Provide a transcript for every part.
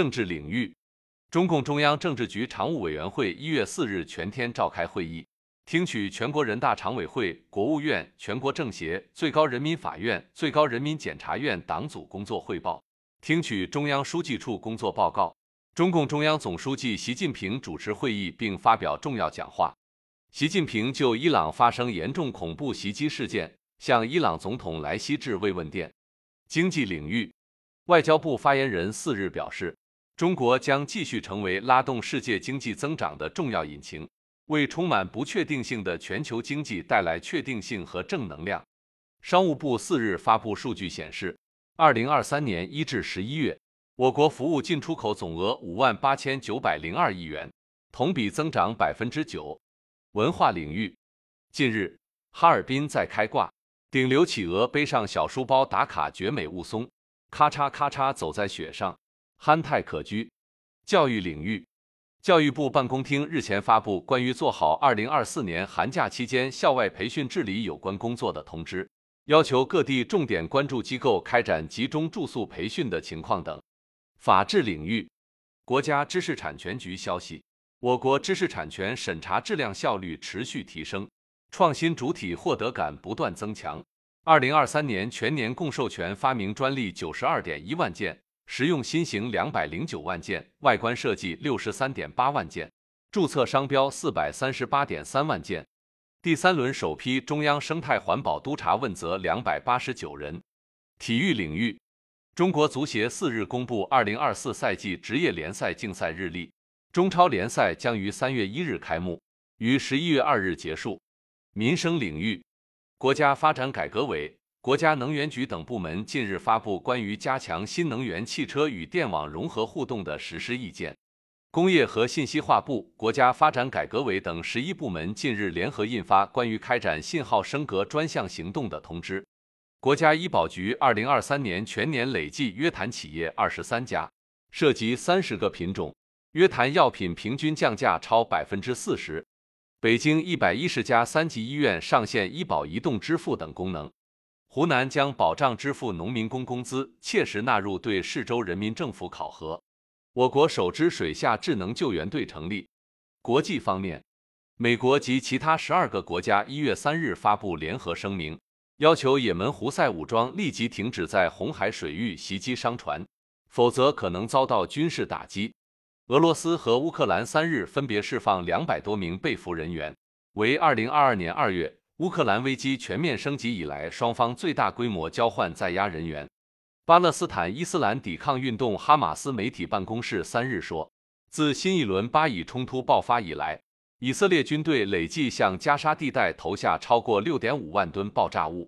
政治领域，中共中央政治局常务委员会一月四日全天召开会议，听取全国人大常委会、国务院、全国政协、最高人民法院、最高人民检察院党组工作汇报，听取中央书记处工作报告。中共中央总书记习近平主持会议并发表重要讲话。习近平就伊朗发生严重恐怖袭击事件，向伊朗总统莱希致慰问电。经济领域，外交部发言人四日表示。中国将继续成为拉动世界经济增长的重要引擎，为充满不确定性的全球经济带来确定性和正能量。商务部四日发布数据显示，二零二三年一至十一月，我国服务进出口总额五万八千九百零二亿元，同比增长百分之九。文化领域，近日哈尔滨在开挂，顶流企鹅背上小书包打卡绝美雾凇，咔嚓咔嚓走在雪上。憨态可掬。教育领域，教育部办公厅日前发布关于做好二零二四年寒假期间校外培训治理有关工作的通知，要求各地重点关注机构开展集中住宿培训的情况等。法治领域，国家知识产权局消息，我国知识产权审查质量效率持续提升，创新主体获得感不断增强。二零二三年全年共授权发明专利九十二点一万件。实用新型两百零九万件，外观设计六十三点八万件，注册商标四百三十八点三万件。第三轮首批中央生态环保督察问责两百八十九人。体育领域，中国足协四日公布二零二四赛季职业联赛竞赛日历，中超联赛将于三月一日开幕，于十一月二日结束。民生领域，国家发展改革委。国家能源局等部门近日发布关于加强新能源汽车与电网融合互动的实施意见。工业和信息化部、国家发展改革委等十一部门近日联合印发关于开展信号升格专项行动的通知。国家医保局二零二三年全年累计约谈企业二十三家，涉及三十个品种，约谈药品平均降价超百分之四十。北京一百一十家三级医院上线医保移动支付等功能。湖南将保障支付农民工工资切实纳入对市州人民政府考核。我国首支水下智能救援队成立。国际方面，美国及其他十二个国家一月三日发布联合声明，要求也门胡塞武装立即停止在红海水域袭击商船，否则可能遭到军事打击。俄罗斯和乌克兰三日分别释放两百多名被俘人员，为二零二二年二月。乌克兰危机全面升级以来，双方最大规模交换在押人员。巴勒斯坦伊斯兰抵抗运动哈马斯媒体办公室三日说，自新一轮巴以冲突爆发以来，以色列军队累计向加沙地带投下超过六点五万吨爆炸物。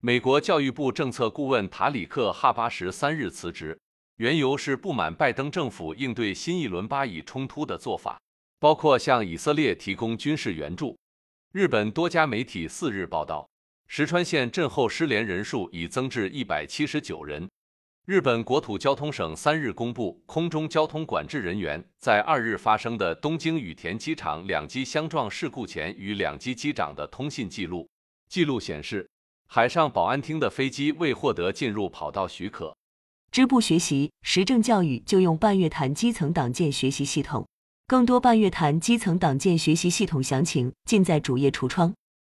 美国教育部政策顾问塔里克·哈巴什三日辞职，缘由是不满拜登政府应对新一轮巴以冲突的做法，包括向以色列提供军事援助。日本多家媒体四日报道，石川县震后失联人数已增至一百七十九人。日本国土交通省三日公布空中交通管制人员在二日发生的东京羽田机场两机相撞事故前与两机机长的通信记录。记录显示，海上保安厅的飞机未获得进入跑道许可。支部学习实政教育就用半月谈基层党建学习系统。更多半月谈基层党建学习系统详情，尽在主页橱窗。